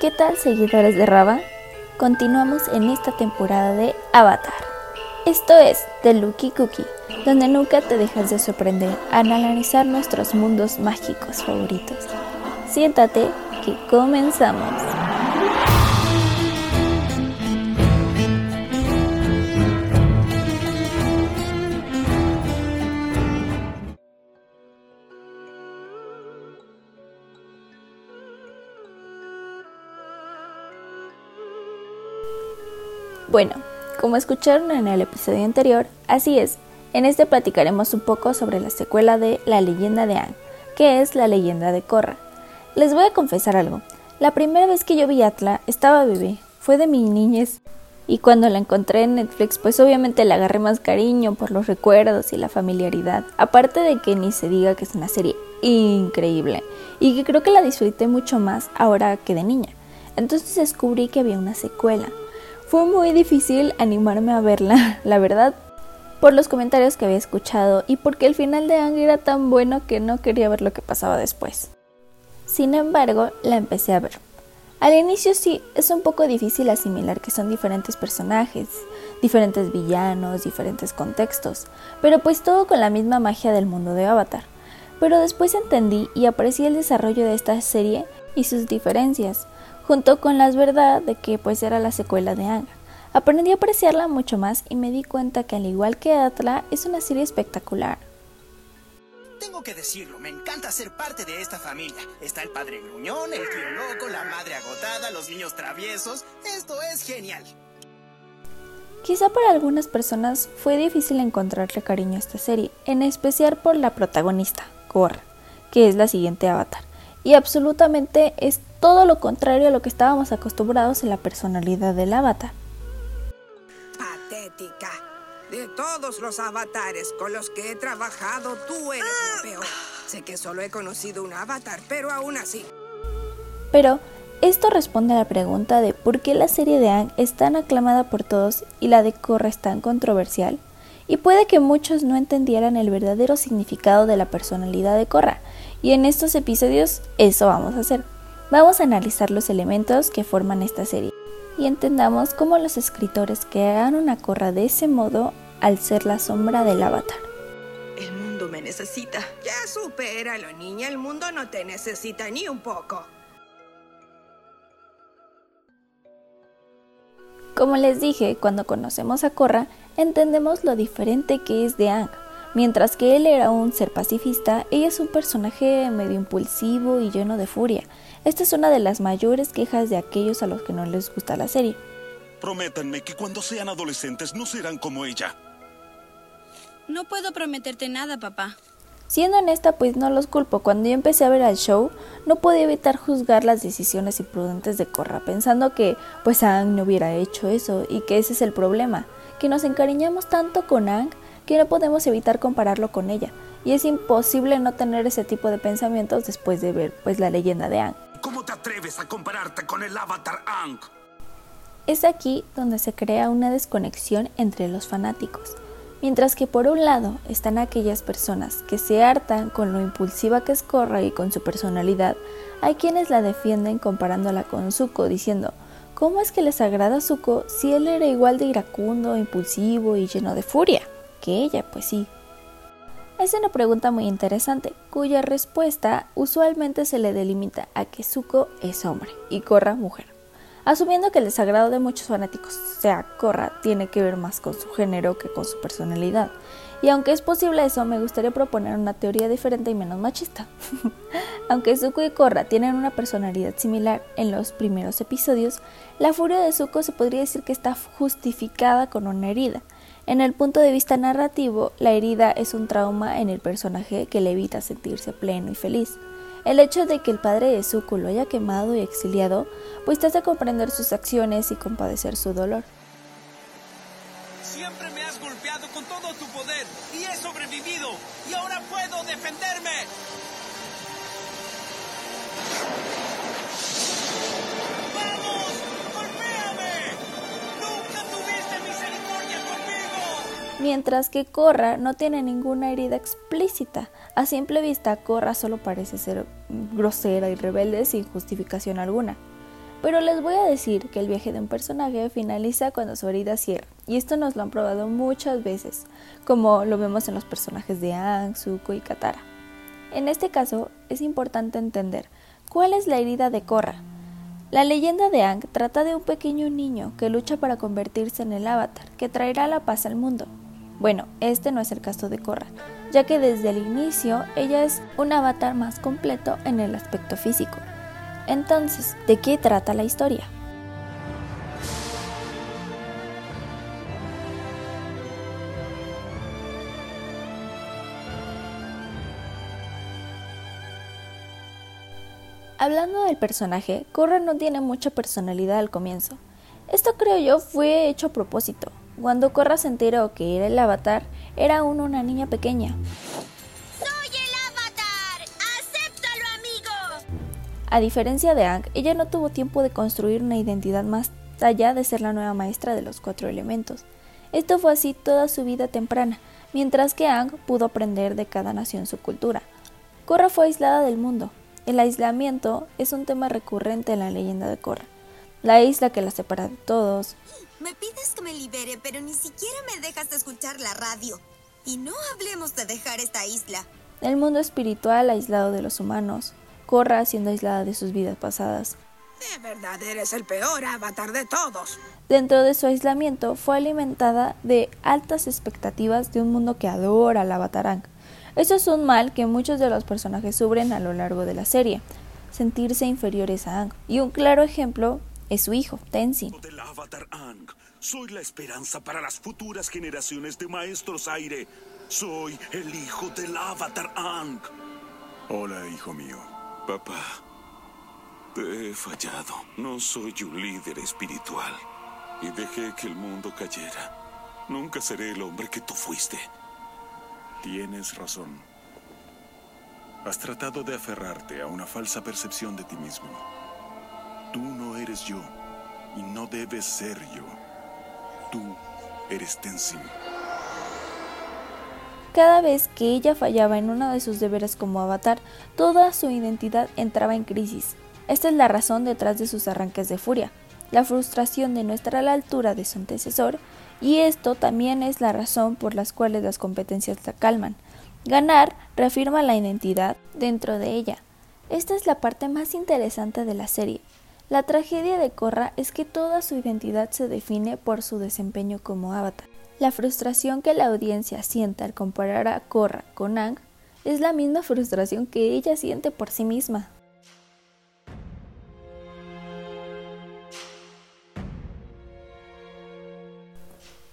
¿Qué tal seguidores de Raba? Continuamos en esta temporada de Avatar. Esto es The Lucky Cookie, donde nunca te dejas de sorprender al analizar nuestros mundos mágicos favoritos. Siéntate que comenzamos. Bueno, como escucharon en el episodio anterior, así es, en este platicaremos un poco sobre la secuela de La leyenda de Aang, que es la leyenda de Korra. Les voy a confesar algo, la primera vez que yo vi Atla estaba bebé, fue de mi niñez, y cuando la encontré en Netflix pues obviamente le agarré más cariño por los recuerdos y la familiaridad, aparte de que ni se diga que es una serie increíble, y que creo que la disfruté mucho más ahora que de niña. Entonces descubrí que había una secuela, fue muy difícil animarme a verla, la verdad, por los comentarios que había escuchado y porque el final de Ang era tan bueno que no quería ver lo que pasaba después. Sin embargo, la empecé a ver. Al inicio sí, es un poco difícil asimilar que son diferentes personajes, diferentes villanos, diferentes contextos, pero pues todo con la misma magia del mundo de Avatar. Pero después entendí y aprecié el desarrollo de esta serie y sus diferencias, junto con la verdad de que pues era la secuela de Anga. Aprendí a apreciarla mucho más y me di cuenta que al igual que Atla es una serie espectacular. Tengo que decirlo, me encanta ser parte de esta familia. Está el padre gruñón, el tío loco, la madre agotada, los niños traviesos. Esto es genial. Quizá para algunas personas fue difícil encontrarle cariño a esta serie, en especial por la protagonista, Korra, que es la siguiente avatar y absolutamente es todo lo contrario a lo que estábamos acostumbrados en la personalidad del avatar. Patética. De todos los avatares con los que he trabajado, tú eres la peor. Sé que solo he conocido un avatar, pero aún así. Pero esto responde a la pregunta de por qué la serie de Aang es tan aclamada por todos y la de Korra es tan controversial. Y puede que muchos no entendieran el verdadero significado de la personalidad de Korra, y en estos episodios eso vamos a hacer. Vamos a analizar los elementos que forman esta serie y entendamos cómo los escritores crearon a Korra de ese modo al ser la sombra del avatar. El mundo me necesita. Ya supéralo, niña. El mundo no te necesita ni un poco. Como les dije, cuando conocemos a Korra, entendemos lo diferente que es de Aang Mientras que él era un ser pacifista, ella es un personaje medio impulsivo y lleno de furia. Esta es una de las mayores quejas de aquellos a los que no les gusta la serie. Prométanme que cuando sean adolescentes no serán como ella. No puedo prometerte nada, papá. Siendo honesta, pues no los culpo. Cuando yo empecé a ver el show, no podía evitar juzgar las decisiones imprudentes de Corra, pensando que pues Aang no hubiera hecho eso y que ese es el problema, que nos encariñamos tanto con Aang que no podemos evitar compararlo con ella, y es imposible no tener ese tipo de pensamientos después de ver pues la leyenda de Aang. ¿Cómo te atreves a compararte con el avatar? Es aquí donde se crea una desconexión entre los fanáticos. Mientras que por un lado están aquellas personas que se hartan con lo impulsiva que es Korra y con su personalidad, hay quienes la defienden comparándola con Zuko diciendo, ¿cómo es que les agrada Zuko si él era igual de iracundo, impulsivo y lleno de furia? que ella, pues sí. Es una pregunta muy interesante, cuya respuesta usualmente se le delimita a que Zuko es hombre y Korra mujer. Asumiendo que el desagrado de muchos fanáticos sea Korra tiene que ver más con su género que con su personalidad. Y aunque es posible eso, me gustaría proponer una teoría diferente y menos machista. aunque Zuko y Korra tienen una personalidad similar en los primeros episodios, la furia de Zuko se podría decir que está justificada con una herida en el punto de vista narrativo, la herida es un trauma en el personaje que le evita sentirse pleno y feliz. El hecho de que el padre de Zuko lo haya quemado y exiliado, pues te hace comprender sus acciones y compadecer su dolor. Siempre me has golpeado con todo tu poder y he sobrevivido y ahora puedo defenderme. Mientras que Korra no tiene ninguna herida explícita. A simple vista, Korra solo parece ser grosera y rebelde sin justificación alguna. pero les voy a decir que el viaje de un personaje finaliza cuando su herida cierra, y esto nos lo han probado muchas veces, como lo vemos en los personajes de Aang, Zuko y Katara. En este caso, es importante entender cuál es la herida de Korra. La leyenda de Aang trata de un pequeño niño que lucha para convertirse en el avatar que traerá la paz al mundo. Bueno, este no es el caso de Korra, ya que desde el inicio ella es un avatar más completo en el aspecto físico. Entonces, ¿de qué trata la historia? Hablando del personaje, Korra no tiene mucha personalidad al comienzo. Esto creo yo fue hecho a propósito. Cuando Korra se enteró que era el avatar, era aún una niña pequeña. ¡Soy el avatar! ¡Acéptalo, amigo! A diferencia de Aang, ella no tuvo tiempo de construir una identidad más allá de ser la nueva maestra de los cuatro elementos. Esto fue así toda su vida temprana, mientras que Aang pudo aprender de cada nación su cultura. Korra fue aislada del mundo. El aislamiento es un tema recurrente en la leyenda de Korra. La isla que la separa de todos, Me pides que me libere, pero ni siquiera me dejas escuchar la radio. Y no hablemos de dejar esta isla. el mundo espiritual aislado de los humanos, Korra siendo aislada de sus vidas pasadas. De verdad eres el peor avatar de todos. Dentro de su aislamiento fue alimentada de altas expectativas de un mundo que adora al avatar Aang. Esto es un mal que muchos de los personajes sufren a lo largo de la serie, sentirse inferiores a Aang. Y un claro ejemplo es su hijo, Tenzin. Del avatar Ang. Soy la esperanza para las futuras generaciones de maestros aire. Soy el hijo del avatar Ang. Hola, hijo mío. Papá, te he fallado. No soy un líder espiritual. Y dejé que el mundo cayera. Nunca seré el hombre que tú fuiste. Tienes razón. Has tratado de aferrarte a una falsa percepción de ti mismo. Tú no eres yo y no debes ser yo. Tú eres Tenzin. Cada vez que ella fallaba en uno de sus deberes como avatar, toda su identidad entraba en crisis. Esta es la razón detrás de sus arranques de furia, la frustración de no estar a la altura de su antecesor, y esto también es la razón por las cuales las competencias la calman. Ganar reafirma la identidad dentro de ella. Esta es la parte más interesante de la serie. La tragedia de Korra es que toda su identidad se define por su desempeño como avatar. La frustración que la audiencia siente al comparar a Korra con Aang es la misma frustración que ella siente por sí misma.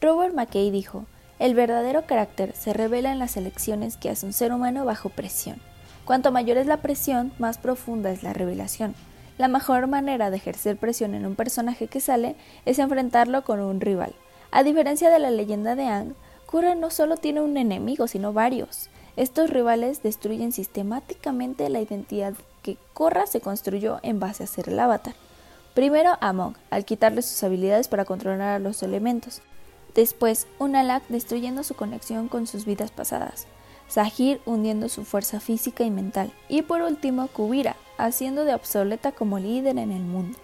Robert McKay dijo, el verdadero carácter se revela en las elecciones que hace un ser humano bajo presión. Cuanto mayor es la presión, más profunda es la revelación. La mejor manera de ejercer presión en un personaje que sale es enfrentarlo con un rival. A diferencia de la leyenda de Aang, Korra no solo tiene un enemigo, sino varios. Estos rivales destruyen sistemáticamente la identidad que Korra se construyó en base a ser el avatar. Primero Amon, al quitarle sus habilidades para controlar a los elementos. Después, Unalaq destruyendo su conexión con sus vidas pasadas. Sahir hundiendo su fuerza física y mental. Y por último, Kubira, haciendo de obsoleta como líder en el mundo.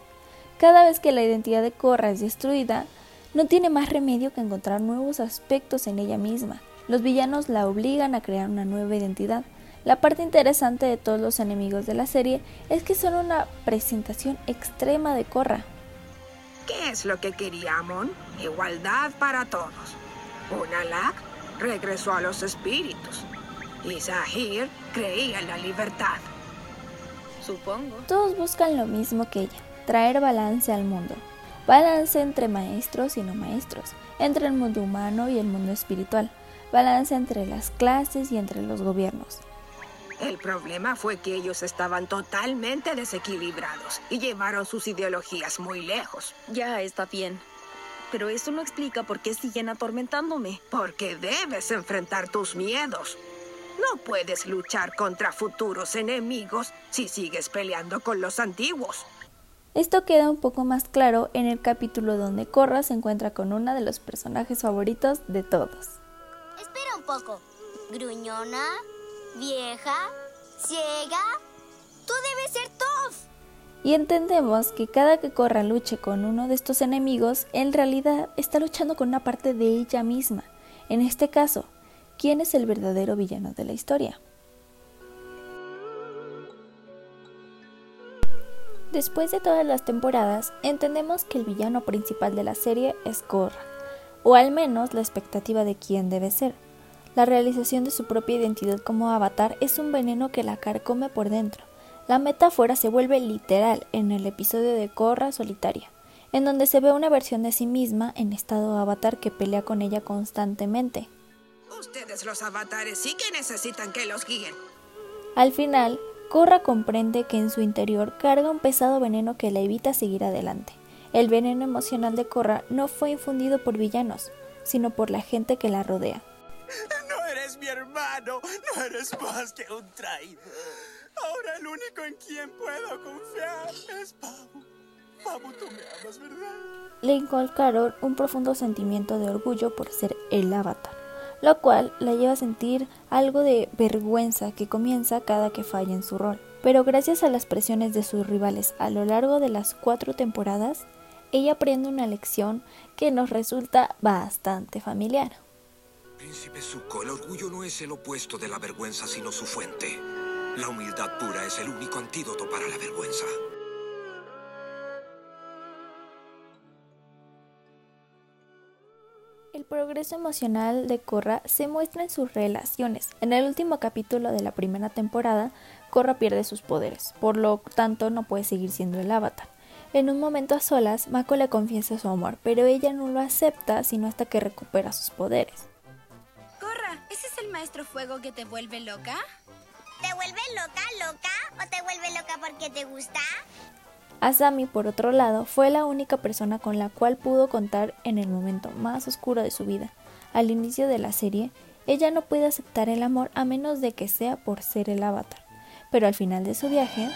Cada vez que la identidad de Korra es destruida, no tiene más remedio que encontrar nuevos aspectos en ella misma. Los villanos la obligan a crear una nueva identidad. La parte interesante de todos los enemigos de la serie es que son una presentación extrema de Korra. ¿Qué es lo que quería Amon? Igualdad para todos. Unalaq regresó a los espíritus. Y Zahir creía en la libertad. Supongo. Todos buscan lo mismo que ella, traer balance al mundo. Balance entre maestros y no maestros, entre el mundo humano y el mundo espiritual. Balance entre las clases y entre los gobiernos. El problema fue que ellos estaban totalmente desequilibrados y llevaron sus ideologías muy lejos. Ya está bien. Pero eso no explica por qué siguen atormentándome. Porque debes enfrentar tus miedos. No puedes luchar contra futuros enemigos si sigues peleando con los antiguos. Esto queda un poco más claro en el capítulo donde Korra se encuentra con uno de los personajes favoritos de todos. Espera un poco. ¿Gruñona? ¿Vieja? ¿Ciega? Tú debes ser Toph. Y entendemos que cada que Korra luche con uno de estos enemigos, en realidad está luchando con una parte de ella misma. En este caso, ¿quién es el verdadero villano de la historia? Después de todas las temporadas, entendemos que el villano principal de la serie es Korra, o al menos la expectativa de quién debe ser. La realización de su propia identidad como avatar es un veneno que la carcome por dentro. La metáfora se vuelve literal en el episodio de Korra solitaria, en donde se ve una versión de sí misma en estado avatar que pelea con ella constantemente. Ustedes los avatares sí que necesitan que los guíen. Al final, Korra comprende que en su interior carga un pesado veneno que la evita seguir adelante. El veneno emocional de Korra no fue infundido por villanos, sino por la gente que la rodea. No eres mi hermano, no eres más que un traidor. Ahora el único en quien puedo confiar es Pabu. Pabu, tú me amas, ¿verdad? Le inculcaron un profundo sentimiento de orgullo por ser el avatar, lo cual la lleva a sentir algo de vergüenza que comienza cada que falla en su rol. Pero gracias a las presiones de sus rivales a lo largo de las cuatro temporadas, ella aprende una lección que nos resulta bastante familiar. Príncipe Zuko, el orgullo no es el opuesto de la vergüenza, sino su fuente. La humildad pura es el único antídoto para la vergüenza. Progreso emocional de Korra se muestra en sus relaciones. En el último capítulo de la primera temporada, Korra pierde sus poderes, por lo tanto no puede seguir siendo el avatar. En un momento a solas, Mako le confiesa su amor, pero ella no lo acepta sino hasta que recupera sus poderes. Korra, ¿ese es el maestro fuego que te vuelve loca? ¿Te vuelve loca, loca? ¿O te vuelve loca porque te gusta? Asami, por otro lado, fue la única persona con la cual pudo contar en el momento más oscuro de su vida. Al inicio de la serie, ella no puede aceptar el amor a menos de que sea por ser el avatar. Pero al final de su viaje,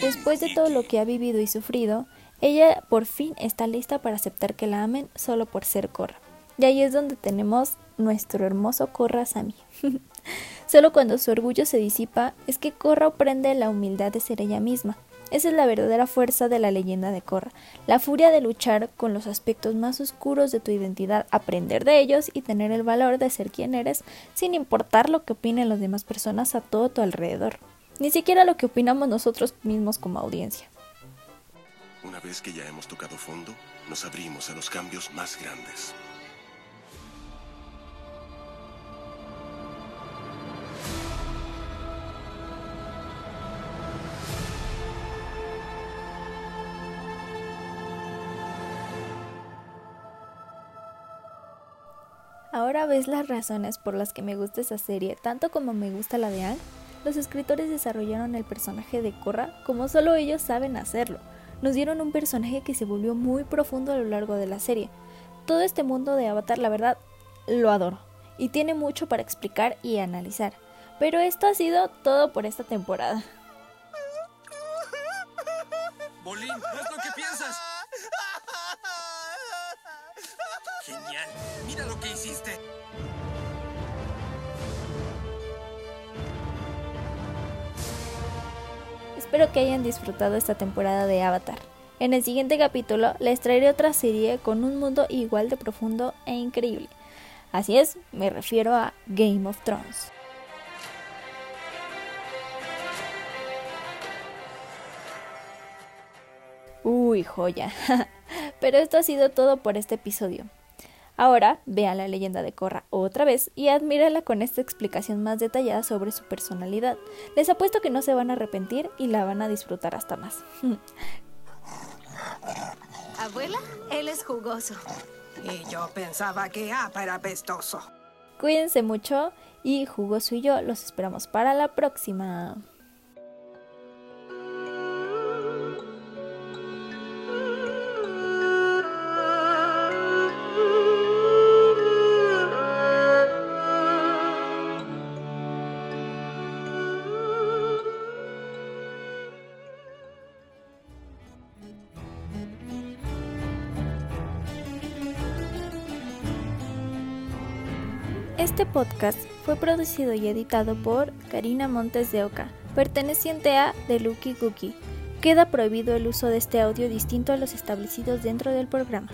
después de todo lo que ha vivido y sufrido, ella por fin está lista para aceptar que la amen solo por ser Korra. Y ahí es donde tenemos nuestro hermoso Korra Sami. Solo cuando su orgullo se disipa es que Korra aprende la humildad de ser ella misma. Esa es la verdadera fuerza de la leyenda de Korra, la furia de luchar con los aspectos más oscuros de tu identidad, aprender de ellos y tener el valor de ser quien eres sin importar lo que opinen las demás personas a todo tu alrededor, ni siquiera lo que opinamos nosotros mismos como audiencia. Una vez que ya hemos tocado fondo, nos abrimos a los cambios más grandes. Ves las razones por las que me gusta esa serie, tanto como me gusta la de Ang. Los escritores desarrollaron el personaje de Korra como solo ellos saben hacerlo. Nos dieron un personaje que se volvió muy profundo a lo largo de la serie. Todo este mundo de Avatar, la verdad, lo adoro. Y tiene mucho para explicar y analizar. Pero esto ha sido todo por esta temporada. Espero que hayan disfrutado esta temporada de Avatar. En el siguiente capítulo les traeré otra serie con un mundo igual de profundo e increíble. Así es, me refiero a Game of Thrones. Uy, joya. Pero esto ha sido todo por este episodio. Ahora vean la leyenda de Korra otra vez y admírala con esta explicación más detallada sobre su personalidad. Les apuesto que no se van a arrepentir y la van a disfrutar hasta más. Abuela, él es jugoso. Y yo pensaba que Apa era pestoso. Cuídense mucho y Jugoso y yo los esperamos para la próxima. Este podcast fue producido y editado por Karina Montes de Oca, perteneciente a The Lucky Cookie. Queda prohibido el uso de este audio distinto a los establecidos dentro del programa.